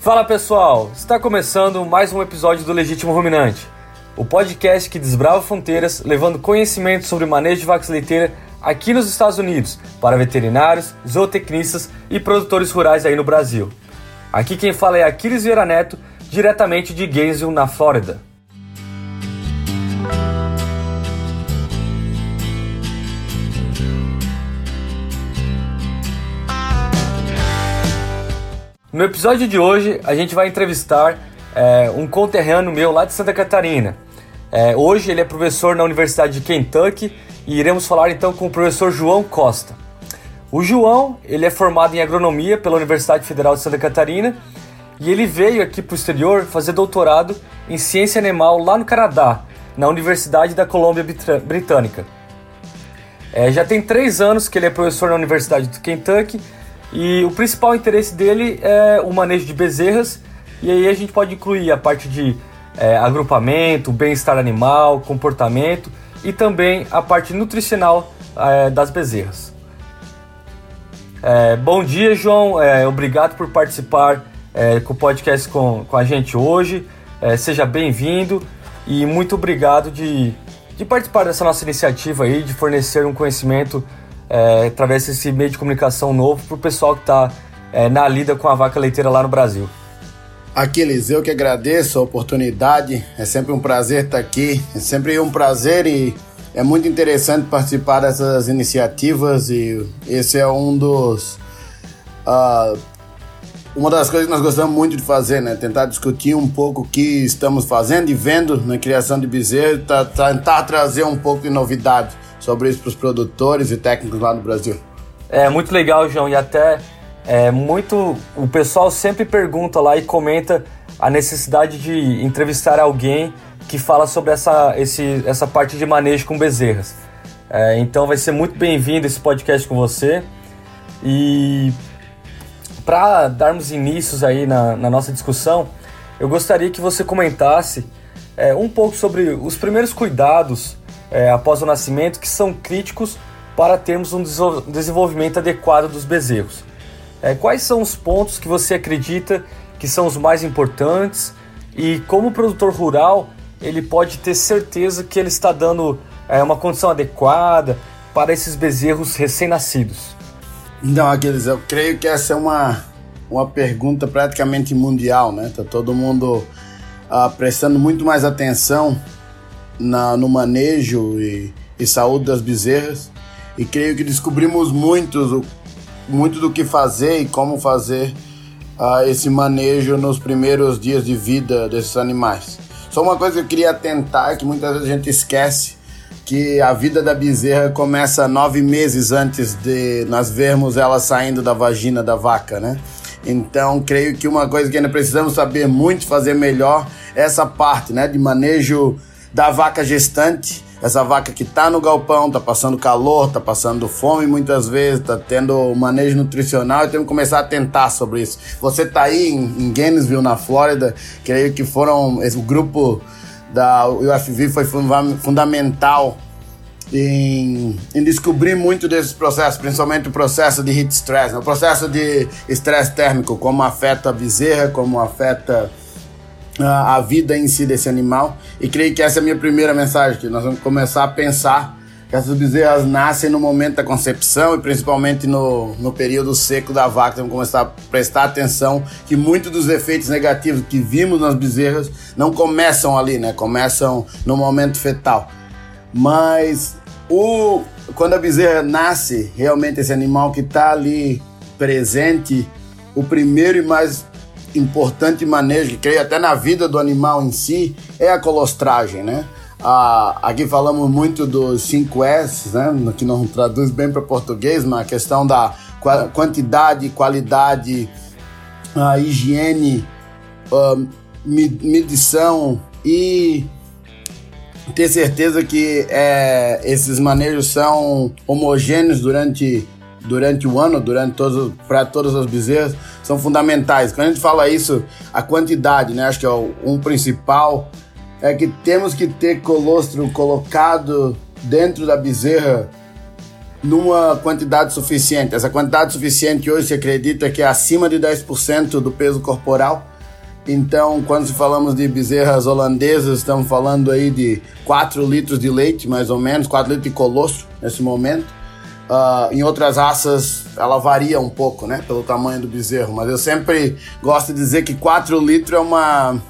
Fala pessoal, está começando mais um episódio do Legítimo Ruminante, o podcast que desbrava fronteiras, levando conhecimento sobre manejo de vacas leiteiras aqui nos Estados Unidos para veterinários, zootecnistas e produtores rurais aí no Brasil. Aqui quem fala é Aquiles Vieira Neto, diretamente de Gainesville, na Flórida. No episódio de hoje, a gente vai entrevistar é, um conterrâneo meu lá de Santa Catarina. É, hoje ele é professor na Universidade de Kentucky e iremos falar então com o professor João Costa. O João ele é formado em agronomia pela Universidade Federal de Santa Catarina e ele veio aqui para o exterior fazer doutorado em ciência animal lá no Canadá, na Universidade da Colômbia Britânica. É, já tem três anos que ele é professor na Universidade de Kentucky e o principal interesse dele é o manejo de bezerras, e aí a gente pode incluir a parte de é, agrupamento, bem-estar animal, comportamento e também a parte nutricional é, das bezerras. É, bom dia, João. É, obrigado por participar é, com o podcast com, com a gente hoje. É, seja bem-vindo e muito obrigado de, de participar dessa nossa iniciativa aí, de fornecer um conhecimento é, através desse meio de comunicação novo para o pessoal que está é, na lida com a vaca leiteira lá no Brasil. Aquiles, eu que agradeço a oportunidade, é sempre um prazer estar aqui, é sempre um prazer e é muito interessante participar dessas iniciativas e esse é um dos uh, uma das coisas que nós gostamos muito de fazer, né? Tentar discutir um pouco o que estamos fazendo e vendo na criação de bezerro, tá, tentar trazer um pouco de novidade sobre isso para os produtores e técnicos lá no Brasil. É muito legal, João, e até é muito o pessoal sempre pergunta lá e comenta a necessidade de entrevistar alguém que fala sobre essa, esse, essa parte de manejo com bezerras. É, então vai ser muito bem-vindo esse podcast com você. E para darmos inícios aí na, na, nossa discussão, eu gostaria que você comentasse é, um pouco sobre os primeiros cuidados é, após o nascimento que são críticos para termos um desenvolvimento adequado dos bezerros. É, quais são os pontos que você acredita que são os mais importantes e como produtor rural ele pode ter certeza que ele está dando é, uma condição adequada para esses bezerros recém-nascidos? Então, Aquiles, eu creio que essa é uma, uma pergunta praticamente mundial, né? Tá todo mundo ah, prestando muito mais atenção na, no manejo e, e saúde das bezerras e creio que descobrimos muito, muito do que fazer e como fazer uh, esse manejo nos primeiros dias de vida desses animais. Só uma coisa que eu queria atentar que muitas vezes a gente esquece que a vida da bezerra começa nove meses antes de nós vermos ela saindo da vagina da vaca, né? Então, creio que uma coisa que ainda precisamos saber muito fazer melhor é essa parte, né, de manejo da vaca gestante, essa vaca que está no galpão, tá passando calor, tá passando fome muitas vezes, tá tendo manejo nutricional e temos que começar a tentar sobre isso. Você tá aí em, Gainesville, na Flórida, creio que foram, esse, grupo da UFV foi fundamental em, em, descobrir muito desses processos, principalmente o processo de heat stress, né? o processo de estresse térmico, como afeta a bezerra, como afeta a vida em si desse animal. E creio que essa é a minha primeira mensagem, que nós vamos começar a pensar que essas bezerras nascem no momento da concepção e principalmente no, no período seco da vaca. Vamos começar a prestar atenção que muitos dos efeitos negativos que vimos nas bezerras não começam ali, né? Começam no momento fetal. Mas o, quando a bezerra nasce, realmente esse animal que está ali presente, o primeiro e mais importante manejo, que creio até na vida do animal em si, é a colostragem, né? Ah, aqui falamos muito dos 5 S, né? Que não traduz bem para português, mas a questão da quantidade, qualidade, a higiene, a medição e ter certeza que é, esses manejos são homogêneos durante durante o ano, durante todos para todas as bezerras, são fundamentais. Quando a gente fala isso, a quantidade, né? Acho que é um principal é que temos que ter colostro colocado dentro da bezerra numa quantidade suficiente. Essa quantidade suficiente hoje se acredita que é acima de 10% do peso corporal. Então, quando falamos de bezerras holandesas, estamos falando aí de 4 litros de leite, mais ou menos, 4 litros de colostro nesse momento. Uh, em outras raças, ela varia um pouco, né, pelo tamanho do bezerro, mas eu sempre gosto de dizer que 4 litros é uma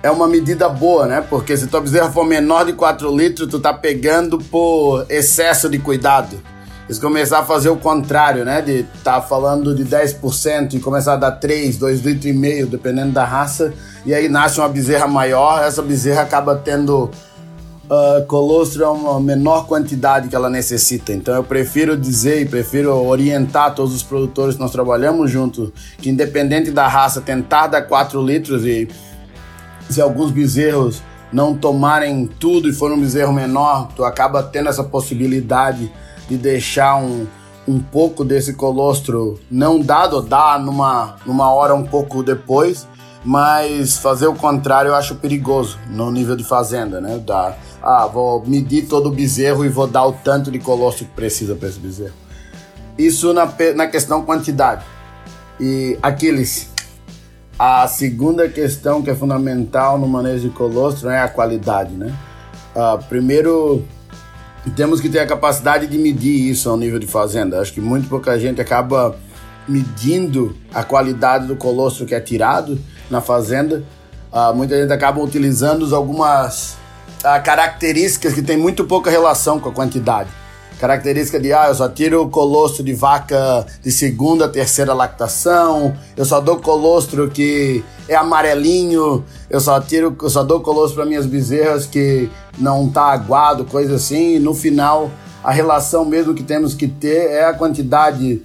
é uma medida boa, né? Porque se tua bezerra for menor de 4 litros, tu tá pegando por excesso de cuidado. Se começar a fazer o contrário, né? De tá falando de 10% e começar a dar 3, 2 litros e meio, dependendo da raça, e aí nasce uma bezerra maior, essa bezerra acaba tendo uh, colostro a uma menor quantidade que ela necessita. Então eu prefiro dizer e prefiro orientar todos os produtores que nós trabalhamos junto, que independente da raça, tentar dar 4 litros e se alguns bezerros não tomarem tudo e for um bezerro menor, tu acaba tendo essa possibilidade de deixar um, um pouco desse colostro não dado, dar numa, numa hora um pouco depois, mas fazer o contrário eu acho perigoso no nível de fazenda, né? Dar, ah, vou medir todo o bezerro e vou dar o tanto de colostro que precisa para esse bezerro. Isso na, na questão quantidade. E Aquiles, a segunda questão que é fundamental no manejo de colostro é a qualidade, né? Uh, primeiro, temos que ter a capacidade de medir isso ao nível de fazenda. Acho que muito pouca gente acaba medindo a qualidade do colostro que é tirado na fazenda. Uh, muita gente acaba utilizando algumas uh, características que têm muito pouca relação com a quantidade característica de ah, eu só tiro colostro de vaca de segunda, terceira lactação, eu só dou colostro que é amarelinho, eu só tiro, eu só dou colostro para minhas bezerras que não tá aguado, coisa assim, e no final a relação mesmo que temos que ter é a quantidade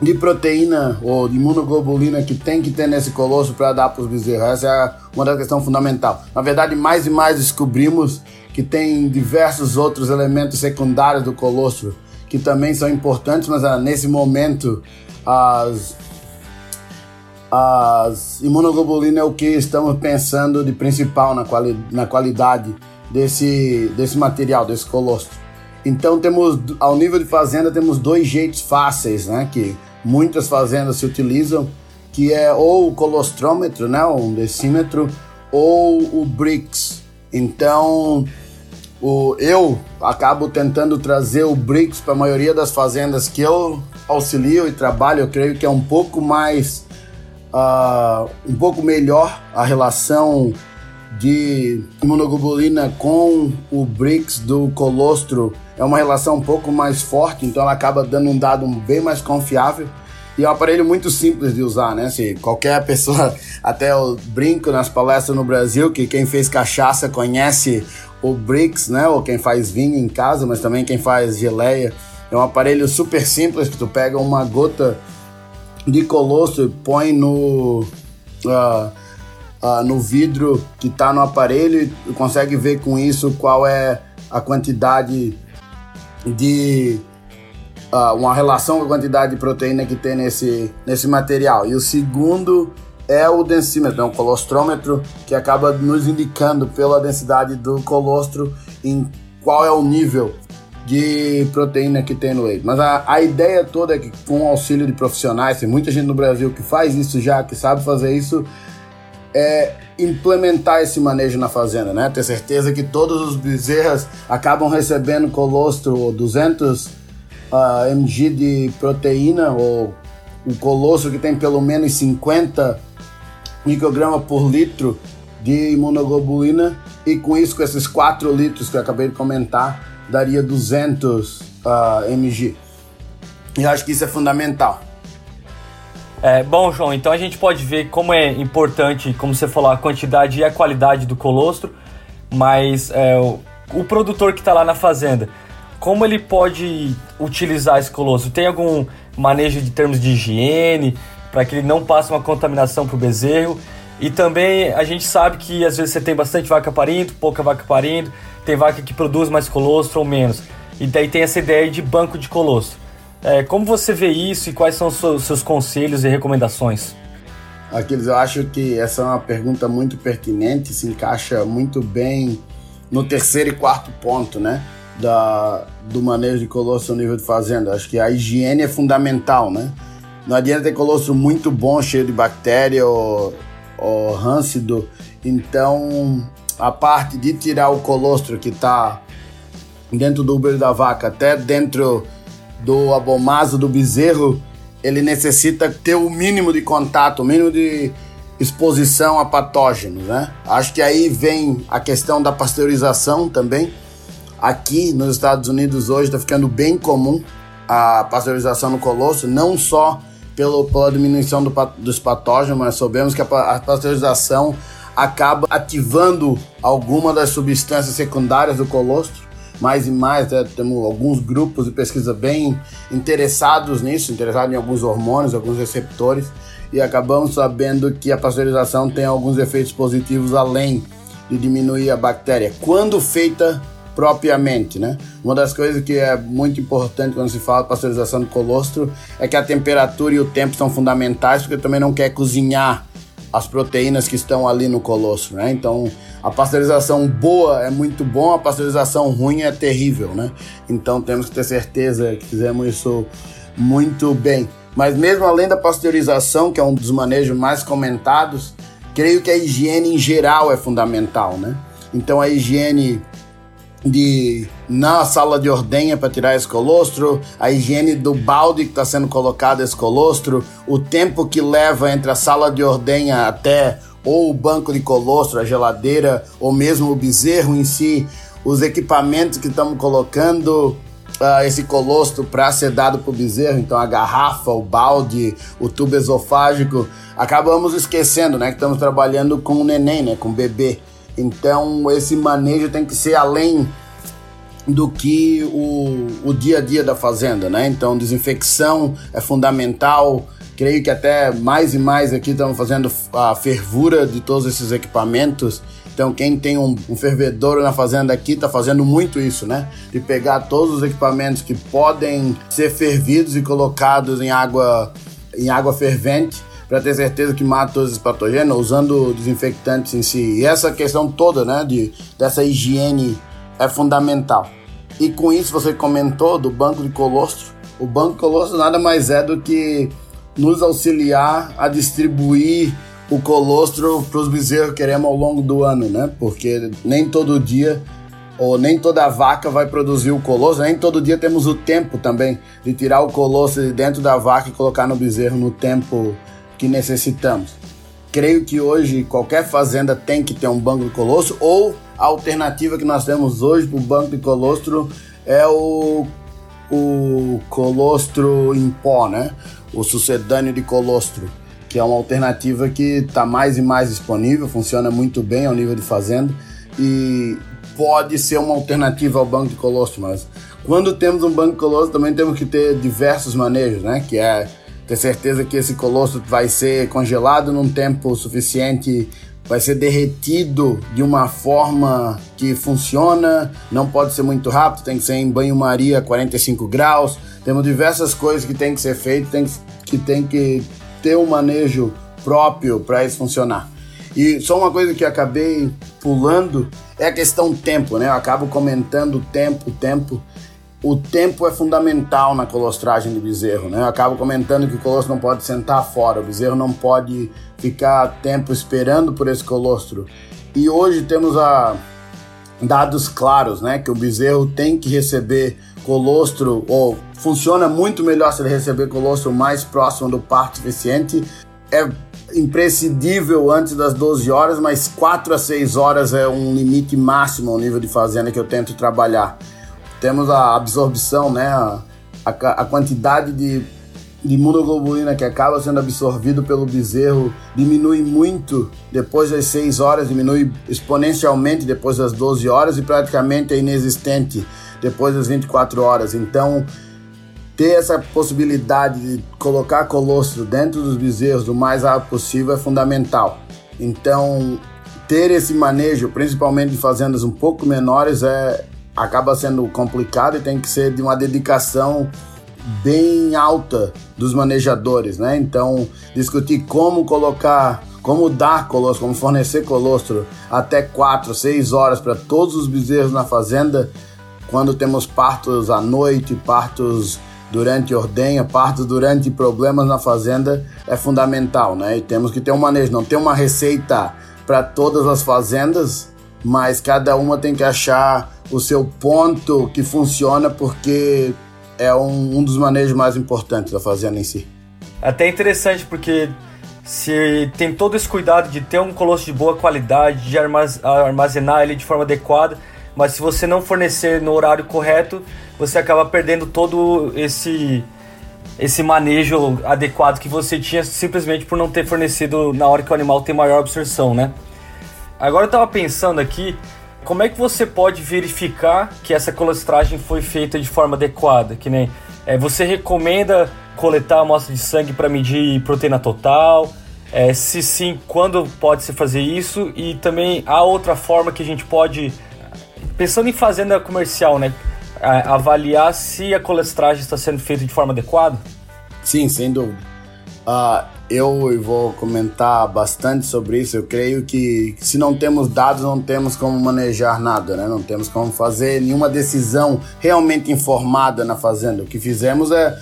de proteína ou de imunoglobulina que tem que ter nesse colostro para dar para os bezerros. Essa é uma das questões fundamental. Na verdade, mais e mais descobrimos que tem diversos outros elementos secundários do colostro que também são importantes, mas ah, nesse momento as as imunoglobulinas é o que estamos pensando de principal na, quali na qualidade desse, desse material, desse colostro. Então temos, ao nível de fazenda, temos dois jeitos fáceis, né, que muitas fazendas se utilizam, que é ou o colostrômetro, né, um decímetro, ou o BRICS. Então, o, eu acabo tentando trazer o BRICS para a maioria das fazendas que eu auxilio e trabalho. Eu creio que é um pouco mais, uh, um pouco melhor a relação de imunoglobulina com o BRICS do colostro. É uma relação um pouco mais forte, então ela acaba dando um dado bem mais confiável. E é um aparelho muito simples de usar, né? Se qualquer pessoa, até eu brinco nas palestras no Brasil, que quem fez cachaça conhece o Brix, né? Ou quem faz vinho em casa, mas também quem faz geleia. É um aparelho super simples que tu pega uma gota de colostro e põe no, uh, uh, no vidro que está no aparelho e consegue ver com isso qual é a quantidade de uh, uma relação com a quantidade de proteína que tem nesse, nesse material. E o segundo é o densímetro, é um colostrômetro que acaba nos indicando pela densidade do colostro em qual é o nível de proteína que tem no leite. Mas a, a ideia toda é que com o auxílio de profissionais, tem muita gente no Brasil que faz isso já, que sabe fazer isso, é implementar esse manejo na fazenda, né? Ter certeza que todos os bezerras acabam recebendo colostro 200 uh, mg de proteína ou o colostro que tem pelo menos 50 micrograma por litro de imunoglobulina e com isso, com esses 4 litros que eu acabei de comentar, daria 200 uh, mg. E eu acho que isso é fundamental. É, bom, João, então a gente pode ver como é importante, como você falou, a quantidade e a qualidade do colostro, mas é, o, o, produtor que está lá na fazenda, como ele pode utilizar esse colostro? Tem algum manejo de termos de higiene? para que ele não passe uma contaminação para o bezerro. E também a gente sabe que às vezes você tem bastante vaca parindo, pouca vaca parindo, tem vaca que produz mais colostro ou menos. E daí tem essa ideia de banco de colostro. É, como você vê isso e quais são os seus, conselhos e recomendações? Aquiles, eu acho que essa é uma pergunta muito pertinente, se encaixa muito bem no terceiro e quarto ponto, né? Da, do manejo de colostro no nível de fazenda. Acho que a higiene é fundamental, né? Não adianta ter colostro muito bom, cheio de bactéria ou, ou. Então, a parte de tirar o colostro que está dentro do úbero da vaca até dentro do abomaso do bezerro, ele necessita ter o mínimo de contato, o mínimo de exposição a patógenos, né? Acho que aí vem a questão da pasteurização também. Aqui nos Estados Unidos hoje está ficando bem comum a pasteurização no colostro, não só pelo, pela diminuição do, dos patógenos, mas sabemos que a, a pasteurização acaba ativando alguma das substâncias secundárias do colostro mais e mais, né? temos alguns grupos de pesquisa bem interessados nisso, interessados em alguns hormônios, alguns receptores, e acabamos sabendo que a pasteurização tem alguns efeitos positivos além de diminuir a bactéria, quando feita propriamente, né? Uma das coisas que é muito importante quando se fala de pasteurização do colostro é que a temperatura e o tempo são fundamentais, porque também não quer cozinhar as proteínas que estão ali no colostro, né? Então, a pasteurização boa é muito bom, a pasteurização ruim é terrível, né? Então, temos que ter certeza que fizemos isso muito bem. Mas mesmo além da pasteurização, que é um dos manejos mais comentados, creio que a higiene em geral é fundamental, né? Então, a higiene de na sala de ordenha para tirar esse colostro, a higiene do balde que está sendo colocado esse colostro, o tempo que leva entre a sala de ordenha até ou o banco de colostro, a geladeira, ou mesmo o bezerro em si, os equipamentos que estamos colocando uh, esse colostro para ser dado para o bezerro, então a garrafa, o balde, o tubo esofágico, acabamos esquecendo, né, que estamos trabalhando com o neném, né, com o bebê. Então esse manejo tem que ser além do que o, o dia a dia da fazenda, né? Então desinfecção é fundamental. Creio que até mais e mais aqui estamos fazendo a fervura de todos esses equipamentos. Então quem tem um, um fervedouro na fazenda aqui está fazendo muito isso, né? De pegar todos os equipamentos que podem ser fervidos e colocados em água em água fervente para ter certeza que mata todos os patogênios, usando desinfectantes em si. E essa questão toda, né, de, dessa higiene é fundamental. E com isso você comentou do banco de colostro. O banco de colostro nada mais é do que nos auxiliar a distribuir o colostro para os bezerros que queremos ao longo do ano, né? Porque nem todo dia ou nem toda vaca vai produzir o colostro, nem todo dia temos o tempo também de tirar o colostro de dentro da vaca e colocar no bezerro no tempo que necessitamos. Creio que hoje qualquer fazenda tem que ter um banco de colostro ou a alternativa que nós temos hoje para o banco de colostro é o, o colostro em pó, né? O sucedâneo de colostro, que é uma alternativa que está mais e mais disponível, funciona muito bem ao nível de fazenda e pode ser uma alternativa ao banco de colostro, mas quando temos um banco de colostro também temos que ter diversos manejos, né? Que é ter certeza que esse colosso vai ser congelado num tempo suficiente, vai ser derretido de uma forma que funciona, não pode ser muito rápido, tem que ser em banho-maria 45 graus. Temos diversas coisas que tem que ser feito, tem que tem que ter um manejo próprio para isso funcionar. E só uma coisa que acabei pulando é a questão tempo, né? Eu acabo comentando tempo, tempo o tempo é fundamental na colostragem de bezerro, né? Eu acabo comentando que o colostro não pode sentar fora, o bezerro não pode ficar tempo esperando por esse colostro. E hoje temos a dados claros, né, que o bezerro tem que receber colostro ou funciona muito melhor se ele receber colostro mais próximo do parto suficiente. É imprescindível antes das 12 horas, mas 4 a 6 horas é um limite máximo ao nível de fazenda que eu tento trabalhar temos a absorção, né? A, a, a quantidade de, de imunoglobulina que acaba sendo absorvido pelo bezerro diminui muito depois das 6 horas, diminui exponencialmente depois das 12 horas e praticamente é inexistente depois das 24 horas. Então, ter essa possibilidade de colocar colostro dentro dos bezerros o mais rápido possível é fundamental. Então, ter esse manejo, principalmente de fazendas um pouco menores, é, acaba sendo complicado e tem que ser de uma dedicação bem alta dos manejadores, né? Então, discutir como colocar, como dar colostro, como fornecer colostro até 4, 6 horas para todos os bezerros na fazenda, quando temos partos à noite, partos durante ordenha, partos durante problemas na fazenda é fundamental, né? E temos que ter um manejo, não tem uma receita para todas as fazendas, mas cada uma tem que achar o seu ponto que funciona porque é um, um dos manejos mais importantes da fazenda em si. Até interessante porque se tem todo esse cuidado de ter um colosso de boa qualidade, de armazenar ele de forma adequada, mas se você não fornecer no horário correto, você acaba perdendo todo esse esse manejo adequado que você tinha simplesmente por não ter fornecido na hora que o animal tem maior absorção, né? Agora eu estava pensando aqui, como é que você pode verificar que essa colostragem foi feita de forma adequada? Que nem é, você recomenda coletar amostra de sangue para medir proteína total? É, se sim, quando pode se fazer isso? E também há outra forma que a gente pode, pensando em fazenda comercial, né? avaliar se a colestragem está sendo feita de forma adequada? Sim, sem dúvida. Uh, eu vou comentar bastante sobre isso. Eu creio que se não temos dados, não temos como manejar nada, né? Não temos como fazer nenhuma decisão realmente informada na fazenda. O que fizemos é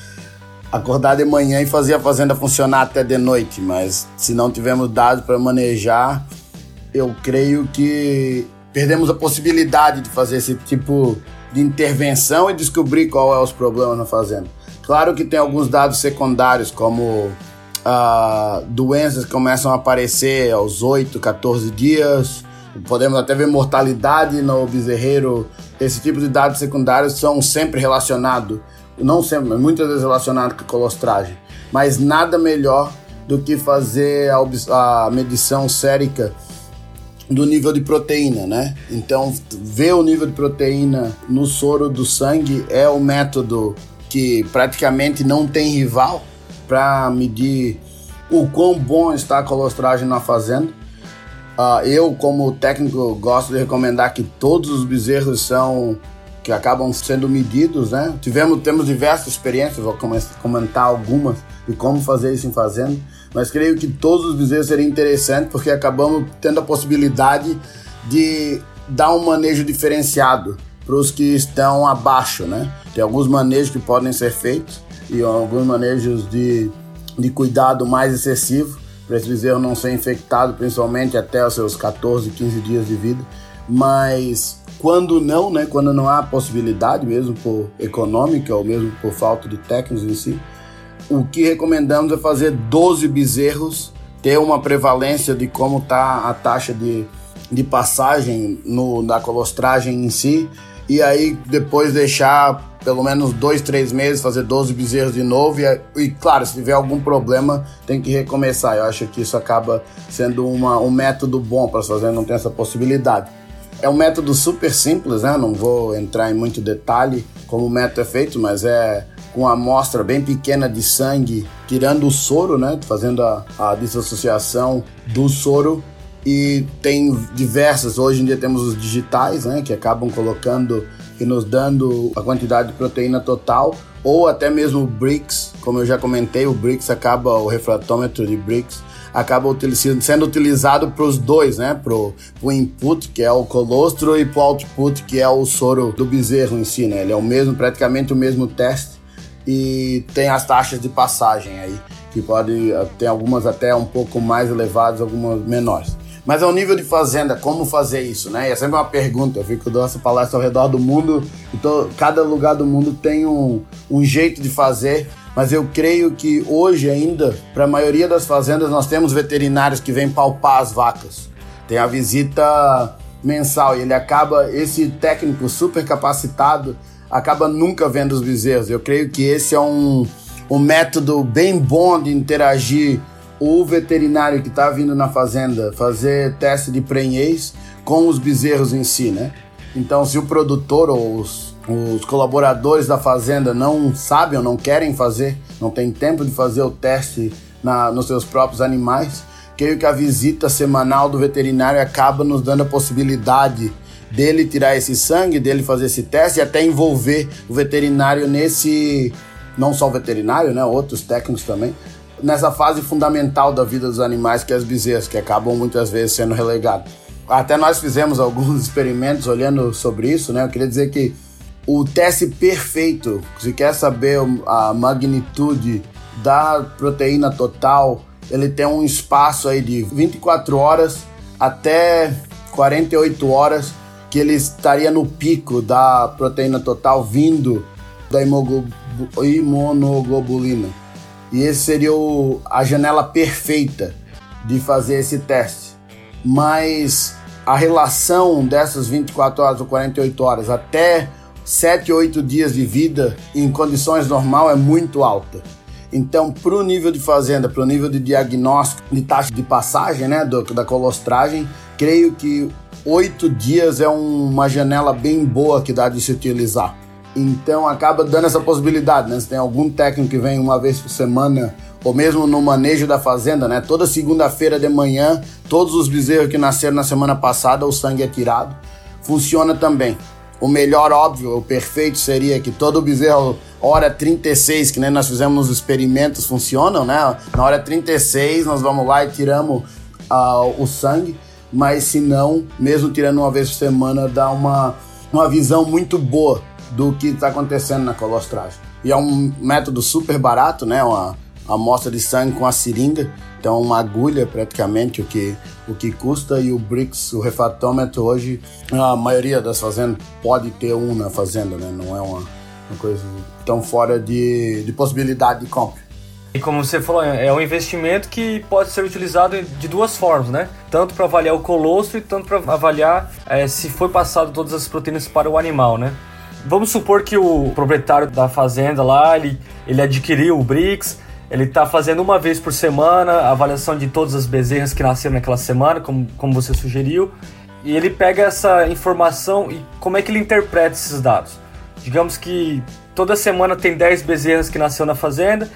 acordar de manhã e fazer a fazenda funcionar até de noite, mas se não tivermos dados para manejar, eu creio que perdemos a possibilidade de fazer esse tipo de intervenção e descobrir qual é os problemas na fazenda. Claro que tem alguns dados secundários, como ah, doenças começam a aparecer aos 8, 14 dias, podemos até ver mortalidade no bezerreiro. Esse tipo de dados secundários são sempre relacionados não sempre, mas muitas vezes relacionado com colostragem. Mas nada melhor do que fazer a, a medição sérica do nível de proteína, né? Então, ver o nível de proteína no soro do sangue é o método que praticamente não tem rival para medir o quão bom está a colostragem na fazenda. Uh, eu, como técnico, gosto de recomendar que todos os bezerros são que acabam sendo medidos, né? Tivemos, temos diversas experiências, vou comentar algumas de como fazer isso em fazenda, mas creio que todos os bezerros seriam interessantes porque acabamos tendo a possibilidade de dar um manejo diferenciado para os que estão abaixo, né? Tem alguns manejos que podem ser feitos e alguns manejos de, de cuidado mais excessivo. Para esse bezerro não ser infectado, principalmente até os seus 14, 15 dias de vida, mas quando não, né, quando não há possibilidade, mesmo por econômica ou mesmo por falta de técnicos em si, o que recomendamos é fazer 12 bezerros, ter uma prevalência de como está a taxa de, de passagem no, na colostragem em si, e aí depois deixar pelo menos dois, três meses, fazer 12 bezerros de novo. E, e, claro, se tiver algum problema, tem que recomeçar. Eu acho que isso acaba sendo uma, um método bom para fazer, não tem essa possibilidade. É um método super simples, né? Não vou entrar em muito detalhe como o método é feito, mas é com uma amostra bem pequena de sangue, tirando o soro, né? Fazendo a, a dissociação do soro. E tem diversas, hoje em dia temos os digitais, né? Que acabam colocando e nos dando a quantidade de proteína total, ou até mesmo o BRICS, como eu já comentei, o BRICS acaba, o refratômetro de BRICS acaba sendo utilizado para os dois, né? Para o input, que é o colostro, e para o output, que é o soro do bezerro em si, né? Ele é o mesmo, praticamente o mesmo teste e tem as taxas de passagem aí, que pode ter algumas até um pouco mais elevadas, algumas menores. Mas ao nível de fazenda, como fazer isso, né? E é sempre uma pergunta. Eu fico dando essa palestra ao redor do mundo, então cada lugar do mundo tem um, um jeito de fazer mas eu creio que hoje ainda, para a maioria das fazendas, nós temos veterinários que vêm palpar as vacas. Tem a visita mensal e ele acaba, esse técnico super capacitado, acaba nunca vendo os bezerros. Eu creio que esse é um, um método bem bom de interagir o veterinário que está vindo na fazenda fazer teste de prenhez com os bezerros em si, né? Então, se o produtor ou os os colaboradores da fazenda não sabem ou não querem fazer, não tem tempo de fazer o teste na, nos seus próprios animais, creio que a visita semanal do veterinário acaba nos dando a possibilidade dele tirar esse sangue, dele fazer esse teste e até envolver o veterinário nesse, não só o veterinário, né, outros técnicos também, nessa fase fundamental da vida dos animais, que é as bezerras, que acabam muitas vezes sendo relegados. Até nós fizemos alguns experimentos olhando sobre isso, né? Eu queria dizer que o teste perfeito, se quer saber a magnitude da proteína total, ele tem um espaço aí de 24 horas até 48 horas que ele estaria no pico da proteína total vindo da imunoglobulina. E esse seria o, a janela perfeita de fazer esse teste. Mas a relação dessas 24 horas ou 48 horas até 7, 8 dias de vida em condições normal é muito alta. Então, para o nível de fazenda, para o nível de diagnóstico de taxa de passagem, né, do, da colostragem, creio que oito dias é um, uma janela bem boa que dá de se utilizar. Então, acaba dando essa possibilidade, né? Se tem algum técnico que vem uma vez por semana, ou mesmo no manejo da fazenda, né? Toda segunda-feira de manhã, todos os bezerros que nasceram na semana passada, o sangue é tirado. Funciona também. O melhor, óbvio, o perfeito seria que todo bezerro, hora 36, que nem nós fizemos nos experimentos, funcionam, né? Na hora 36, nós vamos lá e tiramos uh, o sangue, mas se não, mesmo tirando uma vez por semana, dá uma, uma visão muito boa do que está acontecendo na colostragem. E é um método super barato, né? Uma amostra de sangue com a seringa, então uma agulha praticamente o que o que custa e o Brix, o refratômetro hoje a maioria das fazendas pode ter um na fazenda, né? Não é uma, uma coisa tão fora de, de possibilidade de compra. E como você falou, é um investimento que pode ser utilizado de duas formas, né? Tanto para avaliar o colostro e tanto para avaliar é, se foi passado todas as proteínas para o animal, né? Vamos supor que o proprietário da fazenda lá, ele, ele adquiriu o Brix, ele está fazendo uma vez por semana a avaliação de todas as bezerras que nasceram naquela semana, como, como você sugeriu, e ele pega essa informação e como é que ele interpreta esses dados. Digamos que toda semana tem 10 bezerras que nasceu na fazenda,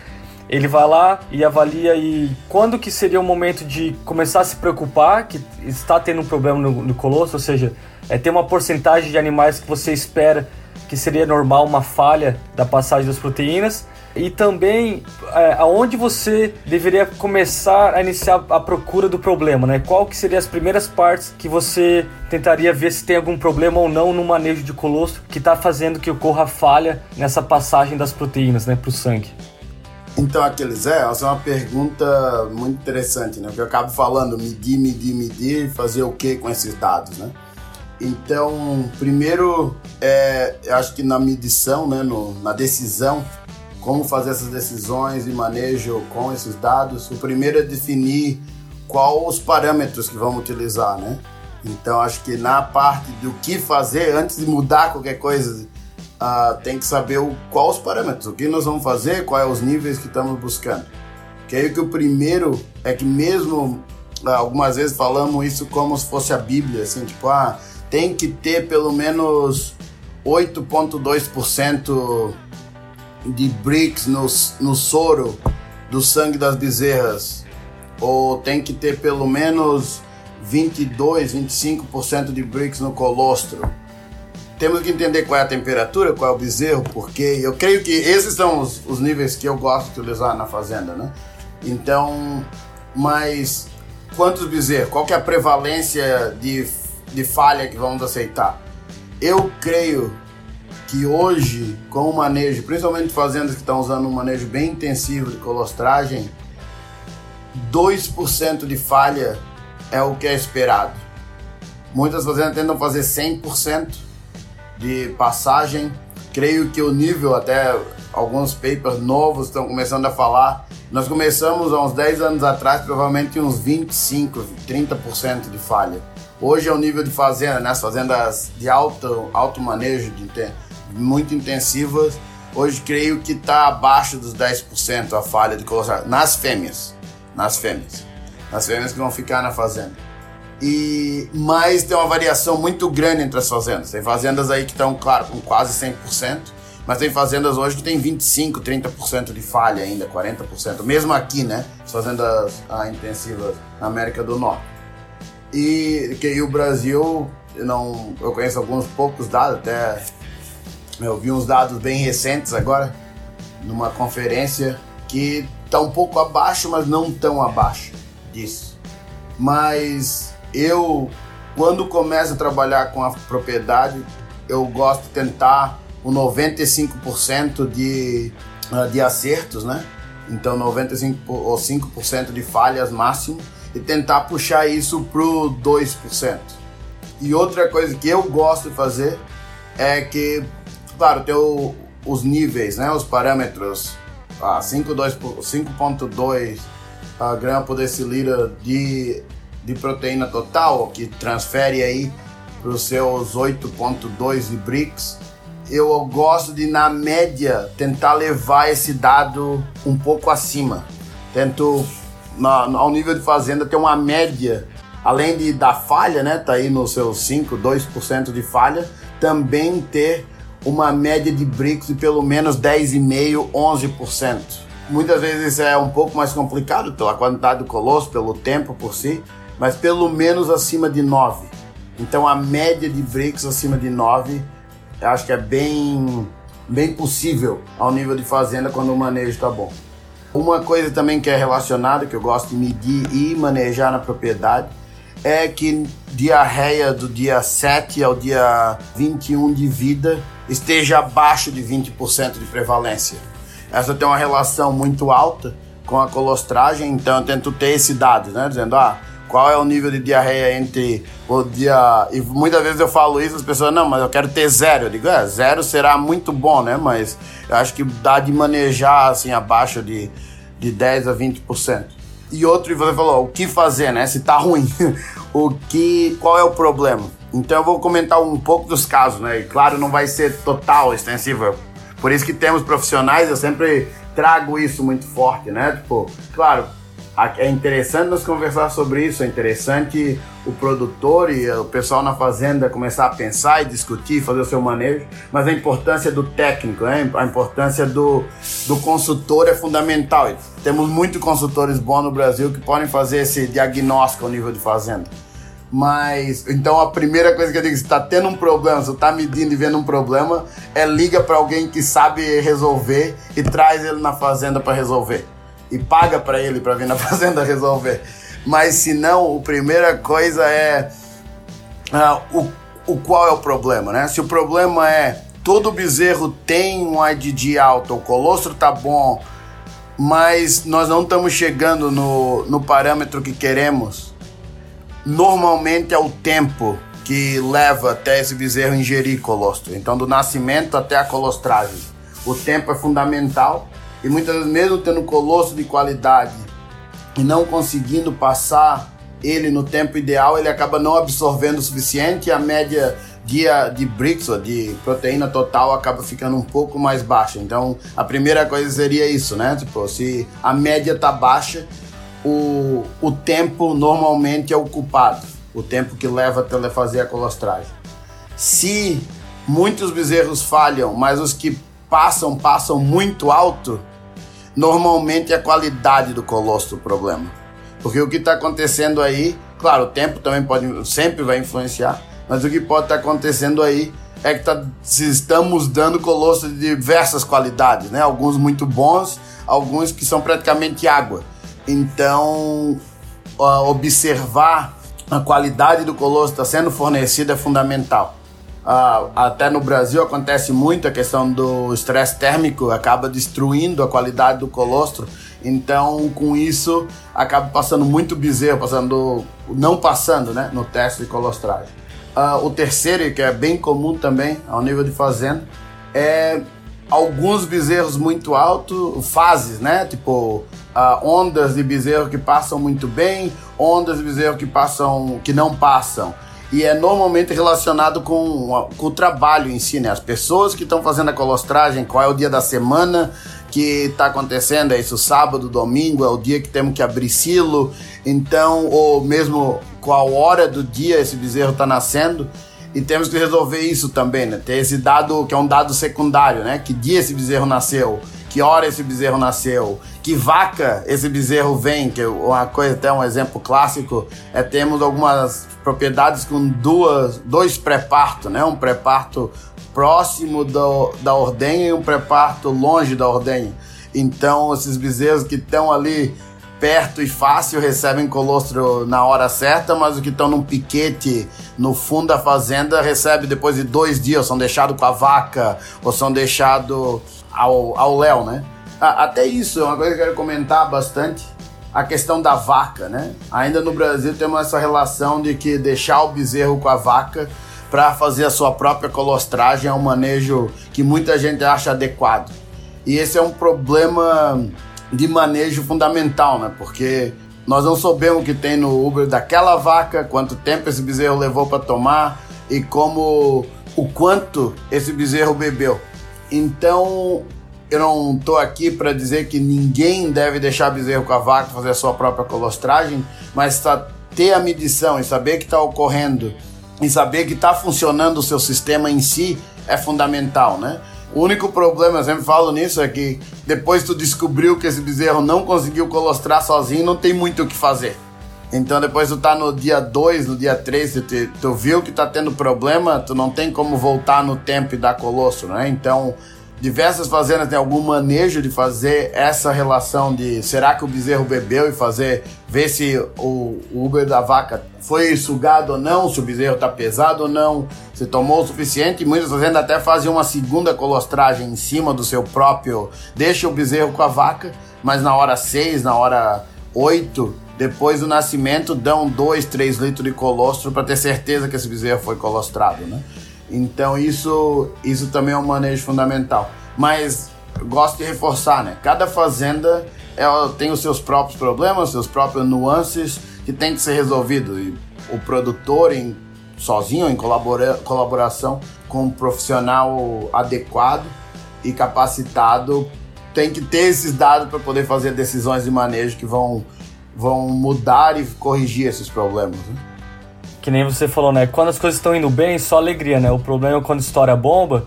ele vai lá e avalia e quando que seria o momento de começar a se preocupar que está tendo um problema no, no colosso, ou seja, é ter uma porcentagem de animais que você espera que seria normal uma falha da passagem das proteínas e também é, aonde você deveria começar a iniciar a procura do problema, né? Qual que seriam as primeiras partes que você tentaria ver se tem algum problema ou não no manejo de colostro que está fazendo que ocorra falha nessa passagem das proteínas, né, para o sangue? Então, aqueles é, essa é uma pergunta muito interessante, né? Porque eu acabo falando medir, medir, medir, fazer o que com esses dados, né? Então, primeiro, é, acho que na medição, né, no, na decisão, como fazer essas decisões e manejo com esses dados. O primeiro é definir qual os parâmetros que vamos utilizar, né? Então acho que na parte do que fazer antes de mudar qualquer coisa, uh, tem que saber o, qual os parâmetros, o que nós vamos fazer, quais os níveis que estamos buscando. Aí que o primeiro é que mesmo uh, algumas vezes falamos isso como se fosse a Bíblia, assim, tipo, ah, tem que ter pelo menos 8,2% de bricks no, no soro do sangue das bezerras, ou tem que ter pelo menos 22, 25% de bricks no colostro. Temos que entender qual é a temperatura, qual é o bezerro, porque eu creio que esses são os, os níveis que eu gosto de utilizar na fazenda, né? Então, mas quantos bezerros? Qual que é a prevalência de, de falha que vamos aceitar? Eu creio que hoje, com o manejo, principalmente fazendas que estão usando um manejo bem intensivo de colostragem, 2% de falha é o que é esperado. Muitas fazendas tentam fazer 100% de passagem. Creio que o nível, até alguns papers novos estão começando a falar. Nós começamos há uns 10 anos atrás, provavelmente uns 25, 30% de falha. Hoje é o nível de fazenda, né? As fazendas de alto, alto manejo, de, muito intensivas. Hoje creio que está abaixo dos 10% a falha de colocar nas fêmeas, nas fêmeas, nas fêmeas que vão ficar na fazenda. E mas tem uma variação muito grande entre as fazendas. Tem fazendas aí que estão, claro, com quase 100%, mas tem fazendas hoje que tem 25, 30% de falha ainda, 40%, mesmo aqui, né? As fazendas ah, intensivas na América do Norte. E que o Brasil, não, eu conheço alguns poucos dados, até eu vi uns dados bem recentes agora, numa conferência, que está um pouco abaixo, mas não tão abaixo disso. Mas eu, quando começo a trabalhar com a propriedade, eu gosto de tentar o 95% de, uh, de acertos, né? Então 95 ou 5% de falhas máximo e tentar puxar isso pro 2%. E outra coisa que eu gosto de fazer é que, claro, tem o, os níveis, né, os parâmetros, ah, 5.2 ah, gramas por decilitro de, de proteína total, que transfere aí para os seus 8.2 de BRICS, eu gosto de, na média, tentar levar esse dado um pouco acima. Tento, na, ao nível de fazenda, ter uma média, além de da falha, né? Tá aí nos seus 5, 2% de falha, também ter uma média de BRICS de pelo menos 10,5%, 11%. Muitas vezes é um pouco mais complicado pela quantidade do colosso, pelo tempo por si, mas pelo menos acima de 9%. Então a média de BRICS acima de 9%, eu acho que é bem, bem possível ao nível de fazenda quando o manejo está bom. Uma coisa também que é relacionada, que eu gosto de medir e manejar na propriedade, é que diarreia do dia 7 ao dia 21 de vida esteja abaixo de 20% de prevalência. Essa tem uma relação muito alta com a colostragem, então eu tento ter esse dado, né? Dizendo, ah, qual é o nível de diarreia entre o dia. E muitas vezes eu falo isso, as pessoas, não, mas eu quero ter zero. Eu digo, é, zero será muito bom, né? Mas eu acho que dá de manejar assim abaixo de, de 10 a 20%. E outro, você falou, o que fazer, né? Se tá ruim. o que. Qual é o problema? Então eu vou comentar um pouco dos casos, né? E claro, não vai ser total, extensivo. Por isso que temos profissionais, eu sempre trago isso muito forte, né? Tipo, claro, é interessante nós conversar sobre isso, é interessante o produtor e o pessoal na fazenda começar a pensar e discutir, fazer o seu manejo, mas a importância do técnico, né? a importância do, do consultor é fundamental. Temos muitos consultores bons no Brasil que podem fazer esse diagnóstico ao nível de fazenda. Mas, então a primeira coisa que eu digo, se está tendo um problema, se está medindo e vendo um problema, é liga para alguém que sabe resolver e traz ele na fazenda para resolver. E paga para ele para vir na fazenda resolver. Mas se não, a primeira coisa é uh, o, o qual é o problema, né? Se o problema é todo bezerro tem um IDD alto, o colostro tá bom, mas nós não estamos chegando no, no parâmetro que queremos, normalmente é o tempo que leva até esse bezerro ingerir colostro. Então, do nascimento até a colostragem. O tempo é fundamental e muitas vezes, mesmo tendo colostro de qualidade e não conseguindo passar ele no tempo ideal, ele acaba não absorvendo o suficiente e a média de, de BRICS, ou de proteína total, acaba ficando um pouco mais baixa. Então, a primeira coisa seria isso, né? Tipo, se a média tá baixa, o, o tempo normalmente é o culpado, o tempo que leva até fazer a colostragem. Se muitos bezerros falham, mas os que passam, passam muito alto, normalmente é a qualidade do colostro o problema. Porque o que está acontecendo aí, claro, o tempo também pode, sempre vai influenciar, mas o que pode estar tá acontecendo aí é que tá, estamos dando colostro de diversas qualidades, né? Alguns muito bons, alguns que são praticamente água. Então, observar a qualidade do colostro está sendo fornecido é fundamental. Uh, até no Brasil acontece muito a questão do estresse térmico, acaba destruindo a qualidade do colostro. Então, com isso, acaba passando muito bezerro, passando, não passando né, no teste de colostragem. Uh, o terceiro, que é bem comum também ao nível de fazenda, é alguns bezerros muito altos, fases, né? Tipo, uh, ondas de bezerro que passam muito bem, ondas de bezerro que passam, que não passam. E é normalmente relacionado com, com o trabalho em si, né? As pessoas que estão fazendo a colostragem, qual é o dia da semana que está acontecendo, é isso sábado, domingo, é o dia que temos que abrir silo, então, ou mesmo qual hora do dia esse bezerro está nascendo. E temos que resolver isso também, né? Ter esse dado que é um dado secundário, né? Que dia esse bezerro nasceu, que hora esse bezerro nasceu, que vaca esse bezerro vem, que uma coisa, até um exemplo clássico, é temos algumas propriedades com duas, dois pré-parto, né? Um pré-parto próximo do, da ordenha e um pré-parto longe da ordenha. Então, esses bezerros que estão ali perto e fácil recebem colostro na hora certa, mas os que estão num piquete no fundo da fazenda recebe depois de dois dias, são deixados com a vaca ou são deixados ao, ao léu, né? Até isso é uma coisa que eu quero comentar bastante a questão da vaca, né? Ainda no Brasil temos essa relação de que deixar o bezerro com a vaca para fazer a sua própria colostragem é um manejo que muita gente acha adequado. E esse é um problema de manejo fundamental, né? Porque nós não sabemos o que tem no Uber daquela vaca, quanto tempo esse bezerro levou para tomar e como o quanto esse bezerro bebeu. Então, eu não estou aqui para dizer que ninguém deve deixar bezerro com a vaca fazer a sua própria colostragem, mas ter a medição e saber que está ocorrendo e saber que está funcionando o seu sistema em si é fundamental, né? O único problema, eu sempre falo nisso, é que depois tu descobriu que esse bezerro não conseguiu colostrar sozinho, não tem muito o que fazer. Então depois tu tá no dia 2, no dia 3, tu, tu, viu que tá tendo problema, tu não tem como voltar no tempo e dar colosso, né? Então diversas fazendas têm algum manejo de fazer essa relação de será que o bezerro bebeu e fazer ver se o, o Uber da vaca foi sugado ou não, se o bezerro está pesado ou não, se tomou o suficiente. Muitas fazendas até fazem uma segunda colostragem em cima do seu próprio, deixa o bezerro com a vaca, mas na hora 6, na hora 8, depois do nascimento, dão 2, 3 litros de colostro para ter certeza que esse bezerro foi colostrado, né? Então isso, isso também é um manejo fundamental. Mas gosto de reforçar, né? Cada fazenda é, tem os seus próprios problemas, seus próprios nuances que tem que ser resolvido. E o produtor, em, sozinho, em colabora, colaboração com um profissional adequado e capacitado, tem que ter esses dados para poder fazer decisões de manejo que vão, vão mudar e corrigir esses problemas. Né? Que nem você falou, né? Quando as coisas estão indo bem, só alegria, né? O problema é quando estoura a bomba.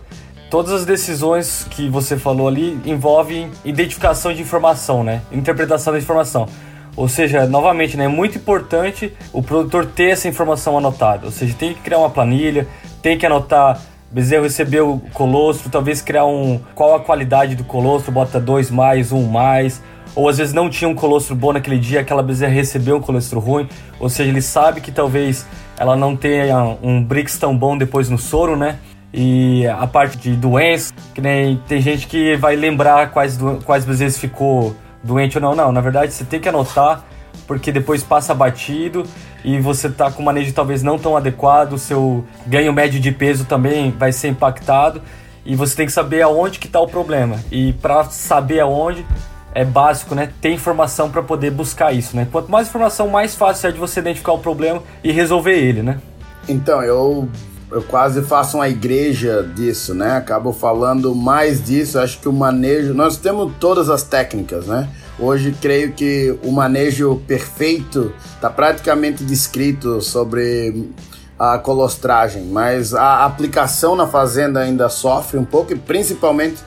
Todas as decisões que você falou ali envolvem identificação de informação, né? Interpretação da informação. Ou seja, novamente, né, é muito importante o produtor ter essa informação anotada. Ou seja, tem que criar uma planilha, tem que anotar Bezerro recebeu o colostro, talvez criar um qual a qualidade do colostro, bota dois mais, um mais, ou às vezes não tinha um colostro bom naquele dia, aquela bezerra recebeu um colostro ruim, ou seja, ele sabe que talvez ela não tenha um Brix tão bom depois no soro, né? E a parte de doença, que nem tem gente que vai lembrar quais, quais vezes ficou doente ou não. Não, na verdade você tem que anotar, porque depois passa batido e você tá com manejo talvez não tão adequado, seu ganho médio de peso também vai ser impactado e você tem que saber aonde que está o problema. E para saber aonde, é básico, né? Ter informação para poder buscar isso, né? Quanto mais informação, mais fácil é de você identificar o problema e resolver ele, né? Então, eu eu quase faço uma igreja disso, né? Acabo falando mais disso. Acho que o manejo, nós temos todas as técnicas, né? Hoje creio que o manejo perfeito está praticamente descrito sobre a colostragem, mas a aplicação na fazenda ainda sofre um pouco e principalmente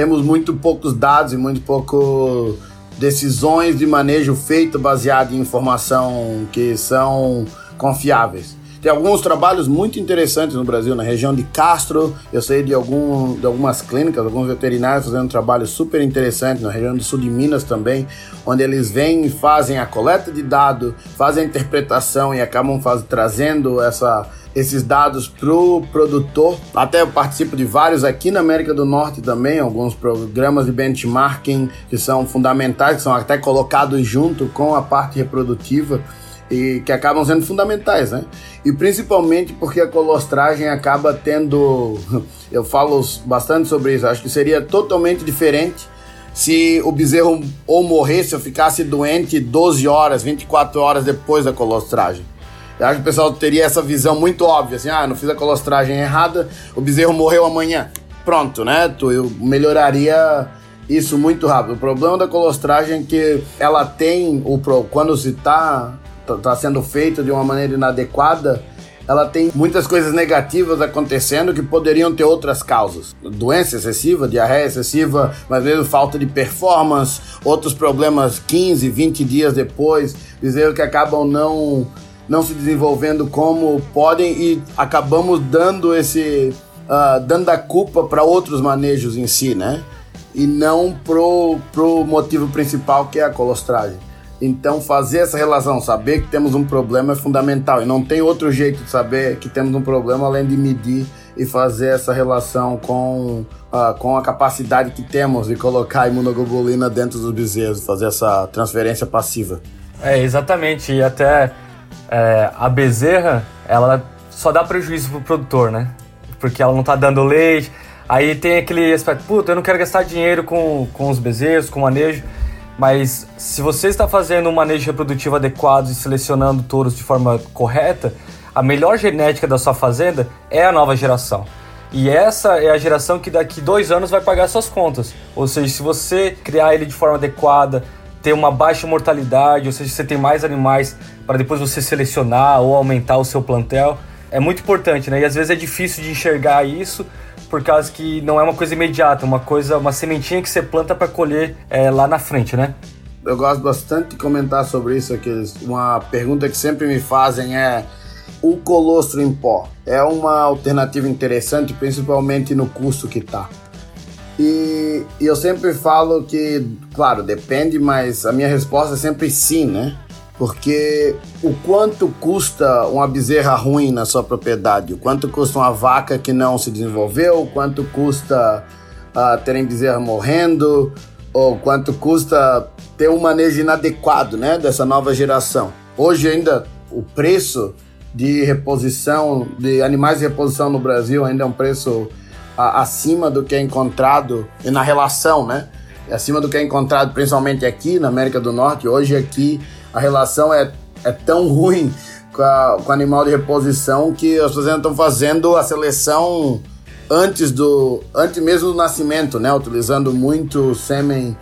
temos muito poucos dados e muito pouco decisões de manejo feito baseado em informação que são confiáveis. Tem alguns trabalhos muito interessantes no Brasil, na região de Castro. Eu sei de, algum, de algumas clínicas, alguns veterinários fazendo um trabalho super interessante, na região do sul de Minas também, onde eles vêm e fazem a coleta de dados, fazem a interpretação e acabam faz, trazendo essa esses dados para o produtor. Até eu participo de vários aqui na América do Norte também, alguns programas de benchmarking que são fundamentais, que são até colocados junto com a parte reprodutiva e que acabam sendo fundamentais, né? E principalmente porque a colostragem acaba tendo, eu falo bastante sobre isso, acho que seria totalmente diferente se o bezerro ou morresse ou ficasse doente 12 horas, 24 horas depois da colostragem. Eu acho que o pessoal teria essa visão muito óbvia, assim, ah, não fiz a colostragem errada, o bezerro morreu amanhã. Pronto, né? Eu melhoraria isso muito rápido. O problema da colostragem é que ela tem, o quando se está tá, tá sendo feito de uma maneira inadequada, ela tem muitas coisas negativas acontecendo que poderiam ter outras causas. Doença excessiva, diarreia excessiva, mas mesmo falta de performance, outros problemas 15, 20 dias depois, dizer que acabam não não se desenvolvendo como podem e acabamos dando esse uh, dando a culpa para outros manejos em si, né? E não pro, pro motivo principal que é a colostragem. Então, fazer essa relação, saber que temos um problema é fundamental. E não tem outro jeito de saber que temos um problema além de medir e fazer essa relação com, uh, com a capacidade que temos de colocar a imunoglobulina dentro dos bezerros, fazer essa transferência passiva. É, exatamente. E até é, a bezerra, ela só dá prejuízo pro produtor, né? Porque ela não tá dando leite. Aí tem aquele aspecto, puta, eu não quero gastar dinheiro com, com os bezerros, com o manejo. Mas se você está fazendo um manejo reprodutivo adequado e selecionando touros de forma correta, a melhor genética da sua fazenda é a nova geração. E essa é a geração que daqui dois anos vai pagar suas contas. Ou seja, se você criar ele de forma adequada, ter uma baixa mortalidade, ou seja, você tem mais animais para depois você selecionar ou aumentar o seu plantel, é muito importante, né? E às vezes é difícil de enxergar isso por causa que não é uma coisa imediata, uma coisa, uma sementinha que você planta para colher é, lá na frente, né? Eu gosto bastante de comentar sobre isso. Aqueles, uma pergunta que sempre me fazem é o colostro em pó. É uma alternativa interessante, principalmente no custo que está. E, e, eu sempre falo que, claro, depende, mas a minha resposta é sempre sim, né? Porque o quanto custa uma bezerra ruim na sua propriedade, o quanto custa uma vaca que não se desenvolveu, o quanto custa uh, terem bezerra morrendo, ou quanto custa ter um manejo inadequado né, dessa nova geração. Hoje ainda o preço de reposição, de animais de reposição no Brasil ainda é um preço a, acima do que é encontrado e na relação, né? Acima do que é encontrado principalmente aqui na América do Norte. Hoje aqui a relação é, é tão ruim com, a, com o animal de reposição que as pessoas estão fazendo a seleção antes do antes mesmo do nascimento, né? Utilizando muito sêmen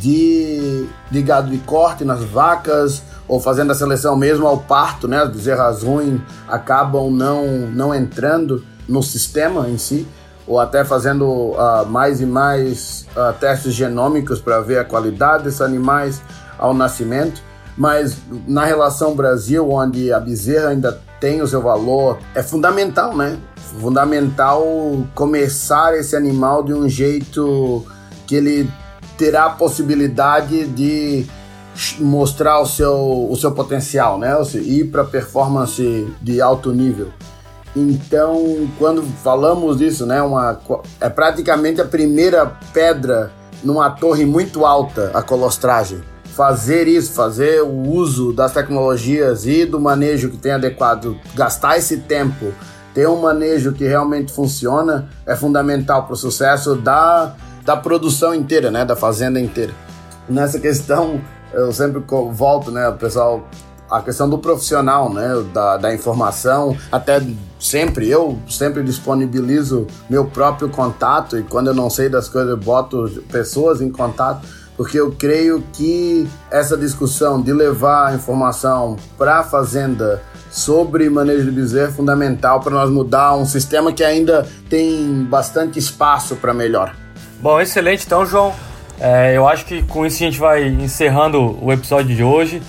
de, de gado de corte nas vacas ou fazendo a seleção mesmo ao parto, né? As bezerras ruins acabam não não entrando no sistema em si ou até fazendo uh, mais e mais uh, testes genômicos para ver a qualidade desses animais ao nascimento. Mas na relação Brasil, onde a bezerra ainda tem o seu valor, é fundamental, né? Fundamental começar esse animal de um jeito que ele terá a possibilidade de mostrar o seu, o seu potencial, né? Seja, ir para performance de alto nível. Então, quando falamos disso, né, uma, é praticamente a primeira pedra numa torre muito alta, a colostragem fazer isso, fazer o uso das tecnologias e do manejo que tem adequado, gastar esse tempo, ter um manejo que realmente funciona, é fundamental para o sucesso da, da produção inteira, né, da fazenda inteira. Nessa questão, eu sempre volto, né, o pessoal a questão do profissional, né, da, da informação, até sempre, eu sempre disponibilizo meu próprio contato e quando eu não sei das coisas eu boto pessoas em contato porque eu creio que essa discussão de levar a informação para a fazenda sobre manejo de bezerro é fundamental para nós mudar um sistema que ainda tem bastante espaço para melhor. Bom, excelente então, João. É, eu acho que com isso a gente vai encerrando o episódio de hoje.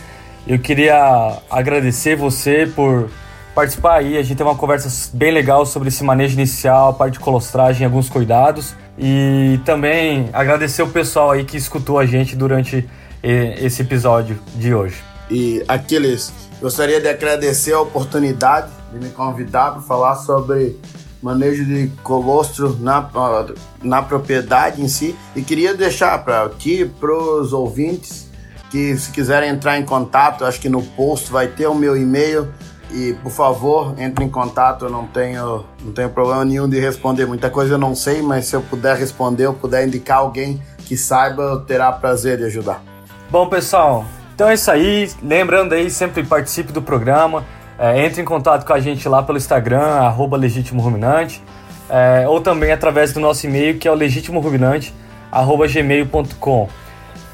Eu queria agradecer você por participar aí. A gente teve uma conversa bem legal sobre esse manejo inicial, a parte de colostragem, alguns cuidados. E também agradecer o pessoal aí que escutou a gente durante esse episódio de hoje. E Aquiles, gostaria de agradecer a oportunidade de me convidar para falar sobre manejo de colostro na, na propriedade em si. E queria deixar para ti, para os ouvintes, que se quiserem entrar em contato, acho que no post vai ter o meu e-mail e, por favor, entre em contato. Eu não tenho, não tenho problema nenhum de responder. Muita coisa eu não sei, mas se eu puder responder, eu puder indicar alguém que saiba, eu terá prazer de ajudar. Bom, pessoal, então é isso aí. Lembrando aí, sempre participe do programa. É, entre em contato com a gente lá pelo Instagram, arroba Legítimo Ruminante, é, ou também através do nosso e-mail, que é o legitimoruminante.gmail.com.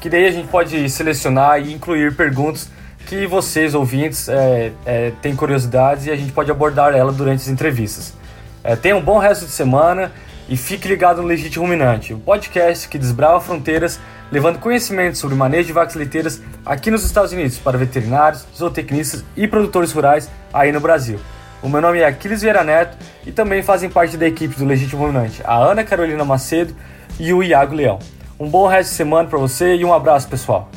Que daí a gente pode selecionar e incluir perguntas que vocês, ouvintes, é, é, têm curiosidades e a gente pode abordar ela durante as entrevistas. É, tenha um bom resto de semana e fique ligado no Legítimo Ruminante, o podcast que desbrava fronteiras, levando conhecimento sobre manejo de vacas leiteiras aqui nos Estados Unidos para veterinários, zootecnistas e produtores rurais aí no Brasil. O meu nome é Aquiles Vieira Neto e também fazem parte da equipe do Legítimo Ruminante a Ana Carolina Macedo e o Iago Leão. Um bom resto de semana para você e um abraço, pessoal!